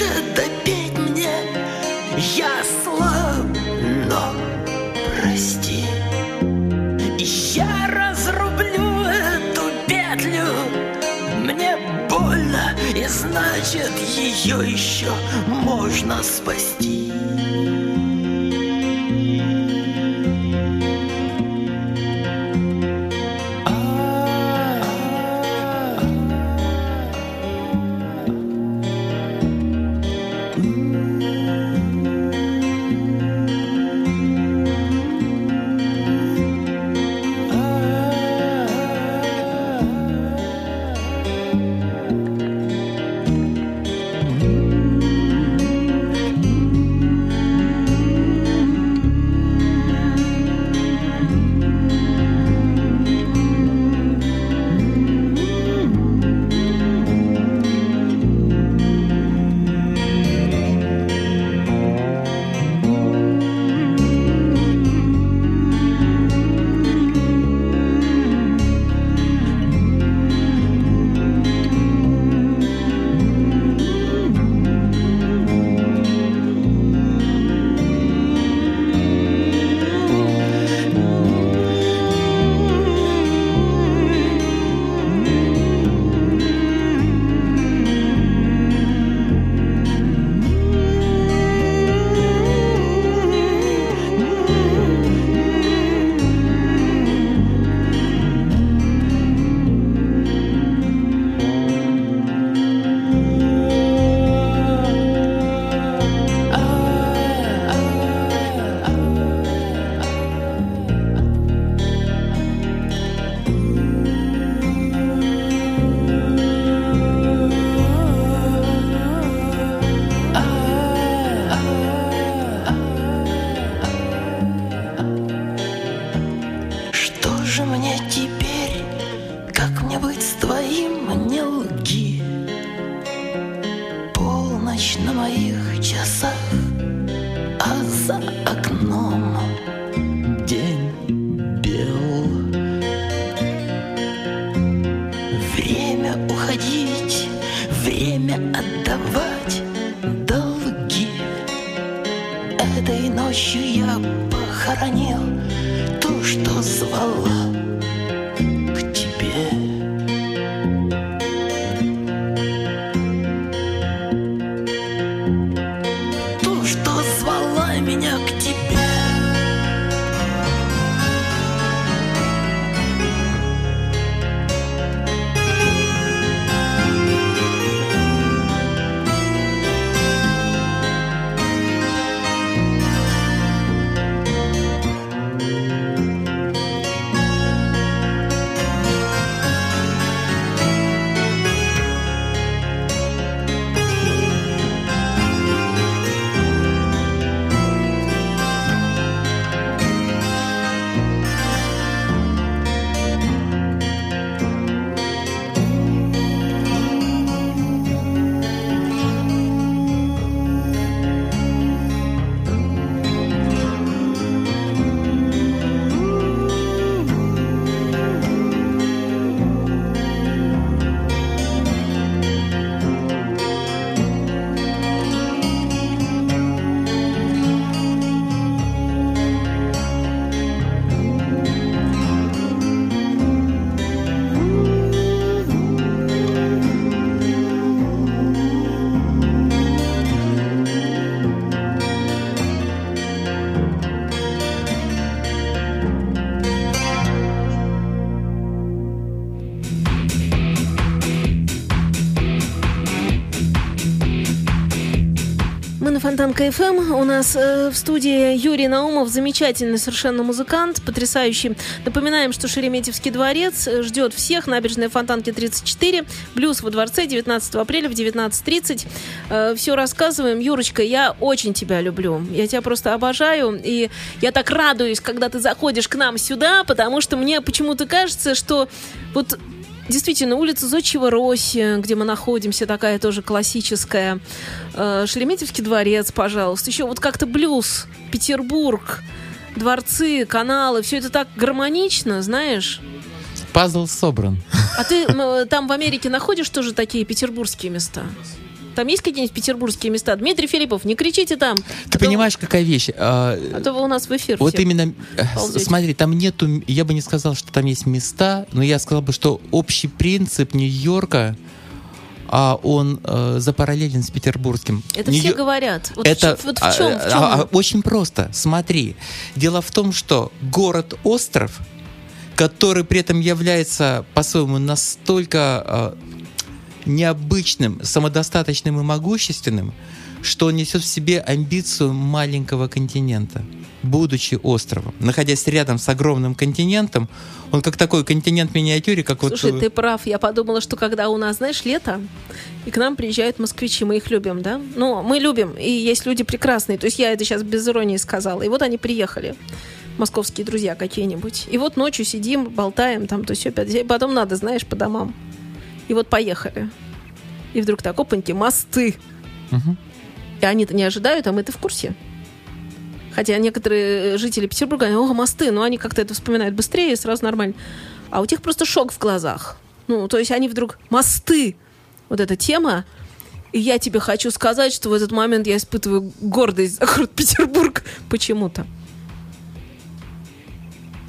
Же мне Я слаб, но прости. Я разрублю эту петлю Мне больно, и значит ее еще можно спасти Фонтанка FM. У нас э, в студии Юрий Наумов, замечательный совершенно музыкант, потрясающий. Напоминаем, что Шереметьевский дворец э, ждет всех. Набережная Фонтанки 34. Блюз во дворце 19 апреля в 19.30. Э, все рассказываем. Юрочка, я очень тебя люблю. Я тебя просто обожаю. И я так радуюсь, когда ты заходишь к нам сюда, потому что мне почему-то кажется, что вот Действительно, улица Зодчего Росси, где мы находимся, такая тоже классическая. Э, Шереметьевский дворец, пожалуйста. Еще вот как-то блюз, Петербург, дворцы, каналы. Все это так гармонично, знаешь. Пазл собран. А ты м, там в Америке находишь тоже такие петербургские места? Там есть какие-нибудь петербургские места? Дмитрий Филиппов, не кричите там. Ты понимаешь, какая вещь? А, А то вы у нас в эфир Вот именно, э, ползете. смотри, там нету, я бы не сказал, что там есть места, но я сказал бы, что общий принцип Нью-Йорка, а он э, запараллелен с петербургским. Это Нью- все говорят. Вот это в, чё- вот в а, чем? а, а, очень просто. Смотри, дело в том, что город-остров, который при этом является по-своему настолько а, необычным, самодостаточным и могущественным, что он несет в себе амбицию маленького континента. Будучи островом, находясь рядом с огромным континентом, он как такой континент в миниатюре, как Слушай, вот... э, ты прав. Я подумала, что когда у нас, знаешь, лето, и к нам приезжают москвичи, мы их любим, да? Ну, мы любим, и есть люди прекрасные. То есть я это сейчас без иронии сказала. И вот они приехали, московские друзья какие-нибудь. И вот ночью сидим, болтаем там, то все, потом надо, знаешь, по домам. И вот поехали. И вдруг так, опаньки, мосты. Мгм. И они-то не ожидают, а мы-то в курсе. Хотя некоторые жители Петербурга, они, о, мосты, но они как-то это вспоминают быстрее, и сразу нормально. А у тех просто шок в глазах. Ну, то есть они вдруг мосты. Вот эта тема. И я тебе хочу сказать, что в этот момент я испытываю гордость за город Петербург почему-то.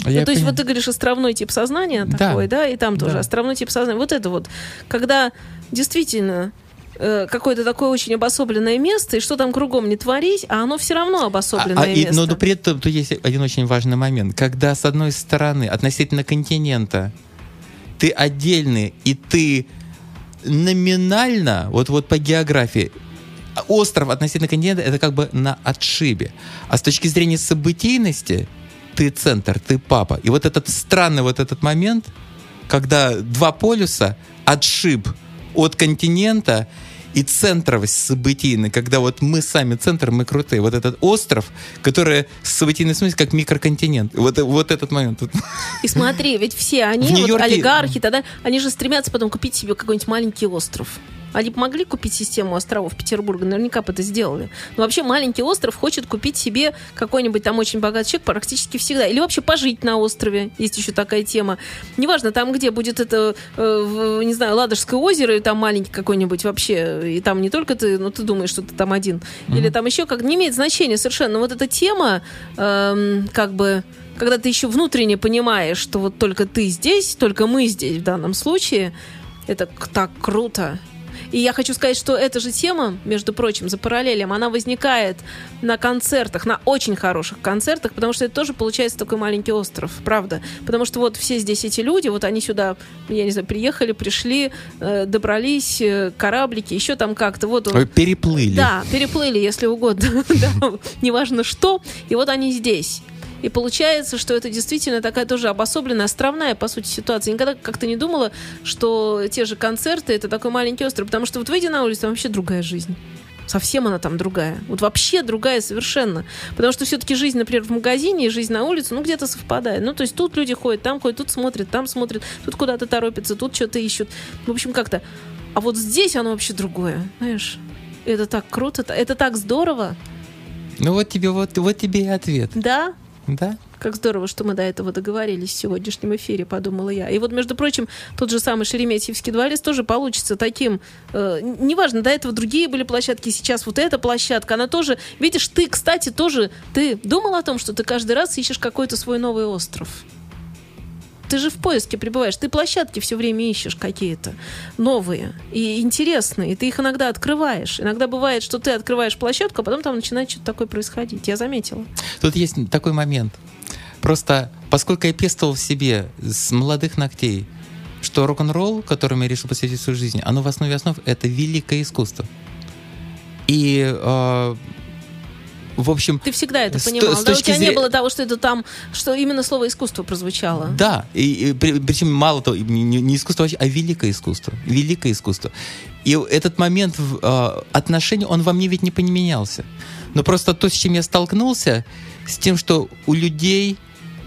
Ну, то есть понял. вот ты говоришь островной тип сознания Да. такой, да, и там тоже Да. островной тип сознания. Вот это вот, когда действительно э, какое-то такое очень обособленное место, и что там кругом не творить, а оно все равно обособленное А- а, и- место. но, но при этом тут есть один очень важный момент. Когда, с одной стороны, относительно континента, ты отдельный, и ты номинально, вот, вот по географии, а остров относительно континента, это как бы на отшибе. А с точки зрения событийности, ты центр, ты папа. И вот этот странный вот этот момент, когда два полюса отшиб от континента и центровость событийной, когда вот мы сами центр, мы крутые. Вот этот остров, который с событийной смысле как микроконтинент. Вот, вот этот момент. И смотри, ведь все они, В вот олигархи, тогда, они же стремятся потом купить себе какой-нибудь маленький остров. Они бы могли купить систему островов Петербурга, наверняка бы это сделали. Но вообще маленький остров хочет купить себе какой-нибудь там очень богатый человек практически всегда. Или вообще пожить на острове. Есть еще такая тема. Неважно, там, где будет это, э, не знаю, Ладожское озеро, и там маленький какой-нибудь вообще, и там не только ты, но ты думаешь, что ты там один. Или там еще как... Не имеет значения совершенно. Но вот эта тема, эм, как бы когда ты еще внутренне понимаешь, что вот только ты здесь, только мы здесь в данном случае, это так круто. И я хочу сказать, что эта же тема, между прочим, за параллелем, она возникает на концертах, на очень хороших концертах, потому что это тоже получается такой маленький остров, правда. Потому что вот все здесь эти люди, вот они сюда, я не знаю, приехали, пришли, э, добрались, э, кораблики, еще там как-то, вот он... Переплыли. Да, переплыли, если угодно. [LAUGHS] неважно что. И вот они здесь. И получается, что это действительно такая тоже обособленная, островная, по сути, ситуация. Я никогда как-то не думала, что те же концерты это такой маленький остров, потому что вот выйди на улицу, там вообще другая жизнь. Совсем она там другая. Вот вообще другая совершенно. Потому что все-таки жизнь, например, в магазине и жизнь на улице, ну, где-то совпадает. Ну, то есть тут люди ходят, там ходят, тут смотрят, там смотрят, тут куда-то торопятся, тут что-то ищут. В общем, как-то. А вот здесь оно вообще другое, знаешь. Это так круто, это так здорово. Ну вот тебе, вот, вот тебе и ответ. Да, Да? как здорово, что мы до этого договорились в сегодняшнем эфире, подумала я. И вот, между прочим, тот же самый Шереметьевский дворец тоже получится таким... э, неважно, до этого другие были площадки, сейчас вот эта площадка, она тоже... Видишь, ты, кстати, тоже... Ты думал о том, что ты каждый раз ищешь какой-то свой новый остров? Ты же в поиске пребываешь. Ты площадки все время ищешь какие-то новые и интересные. И ты их иногда открываешь. Иногда бывает, что ты открываешь площадку, а потом там начинает что-то такое происходить. Я заметила. Тут есть такой момент. Просто поскольку я пестовал в себе с молодых ногтей, что рок-н-ролл, которому я решил посвятить свою жизнь, оно в основе основ это великое искусство. И э, в общем, Ты всегда это понимал. с да, у тебя не зрения- было того, что это там, что именно слово искусство прозвучало. Да, и, и при- причем мало того, не, не- не искусство вообще, а великое искусство. Великое искусство. И этот момент в, э, отношений, он во мне ведь не поменялся. Но просто то, с чем я столкнулся, с тем, что у людей,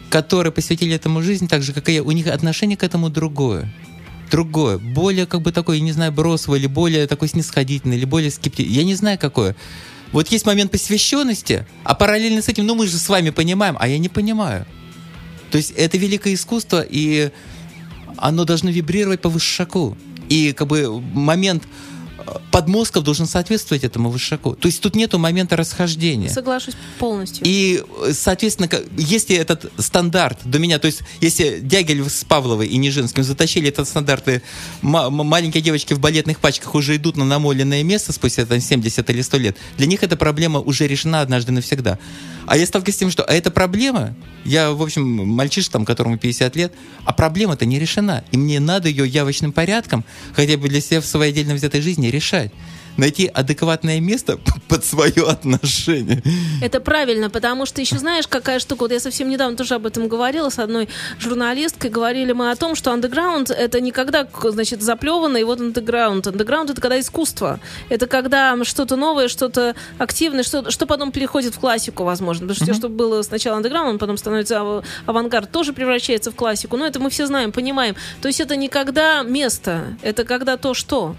которые посвятили этому жизнь, так же, как и я, у них отношение к этому другое. Другое. Более, как бы такое, я не знаю, бросовое, или более такое снисходительное, или более скептическое. Я не знаю, какое. Вот есть момент посвященности, а параллельно с этим, ну мы же с вами понимаем, а я не понимаю. То есть это великое искусство, и оно должно вибрировать по высшаку. И как бы момент подмозгов должен соответствовать этому высшаку. То есть тут нету момента расхождения. Соглашусь полностью. И, э, соответственно, если этот стандарт до меня, то есть если Дягиль с Павловой и Нижинским затащили этот стандарт, и маленькие девочки в балетных пачках уже идут на намоленное место спустя там, 70 или 100 лет, для них эта проблема уже решена однажды навсегда. А я сталкиваюсь с тем, что а эта проблема, я, в общем, мальчиш, там, которому 50 лет, а проблема-то не решена. И мне надо ее явочным порядком, хотя бы для себя в своей отдельно взятой жизни решать. Найти адекватное место [LAUGHS] под свое отношение. Это правильно, потому что еще знаешь, какая штука. Вот я совсем недавно тоже об этом говорила с одной журналисткой. Говорили мы о том, что андеграунд это не когда, значит, заплевано, и вот андеграунд. Андеграунд это когда искусство. Это когда что-то новое, что-то активное, что, что потом переходит в классику, возможно. Потому что все, что было сначала андеграунд, потом становится ав- авангард, тоже превращается в классику. Но это мы все знаем, понимаем. То есть это не когда место, это когда то, что.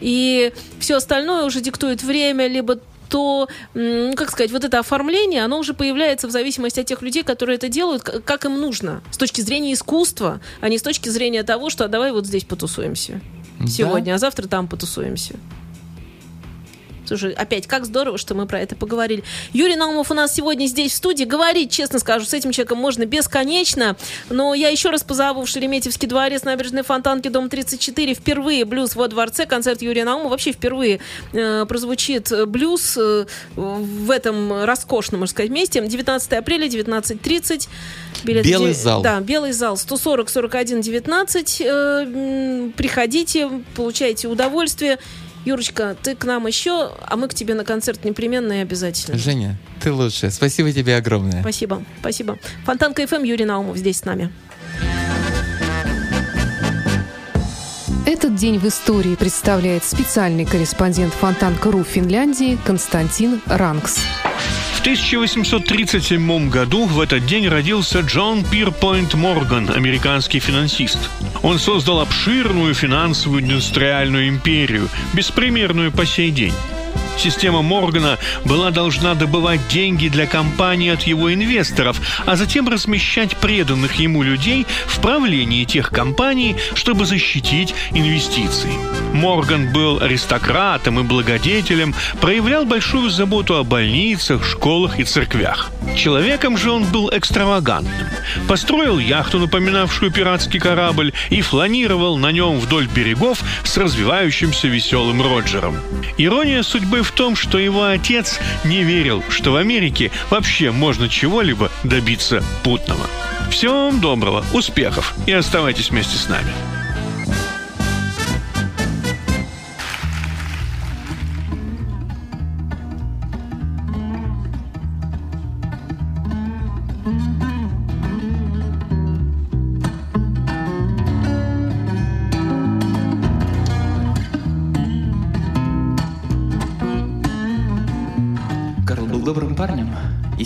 И все остальное уже диктует время, либо то, ну, как сказать, вот это оформление, оно уже появляется в зависимости от тех людей, которые это делают, как им нужно. С точки зрения искусства, а не с точки зрения того, что а давай вот здесь потусуемся сегодня, а завтра там потусуемся. Слушай, опять, как здорово, что мы про это поговорили. Юрий Наумов у нас сегодня здесь в студии. Говорить, честно скажу, с этим человеком можно бесконечно. Но я еще раз позову в Шереметьевский дворец, набережной Фонтанки, дом 34. Впервые блюз во дворце, концерт Юрия Наумова. Вообще впервые э, прозвучит блюз э, в этом роскошном, можно сказать, месте. 19 апреля, 19.30. Билеты Белый де- зал. Да, белый зал 140 41 19. Э, приходите, получайте удовольствие. Юрочка, ты к нам еще, а мы к тебе на концерт непременно и обязательно. Женя, ты лучшая. Спасибо тебе огромное. Спасибо, спасибо. Фонтанка ФМ, Юрий Наумов здесь с нами. Этот день в истории представляет специальный корреспондент Фонтанка.ру Финляндии Константин Ранкс. 1837 году в этот день родился Джон Пирпойнт Морган, американский финансист. Он создал обширную финансовую индустриальную империю, беспримерную по сей день. Система Моргана была должна добывать деньги для компании от его инвесторов, а затем размещать преданных ему людей в правлении тех компаний, чтобы защитить инвестиции. Морган был аристократом и благодетелем, проявлял большую заботу о больницах, школах и церквях. Человеком же он был экстравагантным. Построил яхту, напоминавшую пиратский корабль, и фланировал на нем вдоль берегов с развивающимся веселым Роджером. Ирония судьбы в том, что его отец не верил, что в Америке вообще можно чего-либо добиться путного. Вам доброго, успехов и оставайтесь вместе с нами.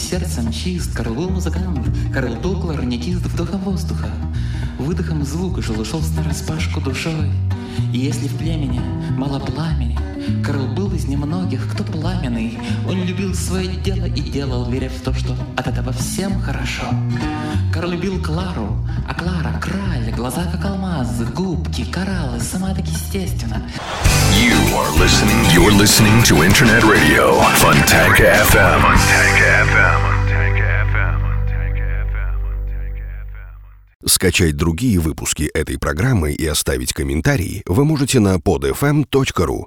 Сердцем чист. Карл музыкант, Карл был кларнетист вдохом воздуха. Выдохом звука жил ушел с нараспашку душой. И если в племени мало пламени, Карл был из немногих, кто пламенный. Он любил свое дело и делал, веря в то, что от этого всем хорошо. Карл любил Клару, а Клара — краль, глаза как алмазы, губки, кораллы, сама так естественно. You are listening. You're listening to Internet Radio Funtank FM. Funtank FM. Скачать другие выпуски этой программы и оставить комментарии вы можете на podfm.ru.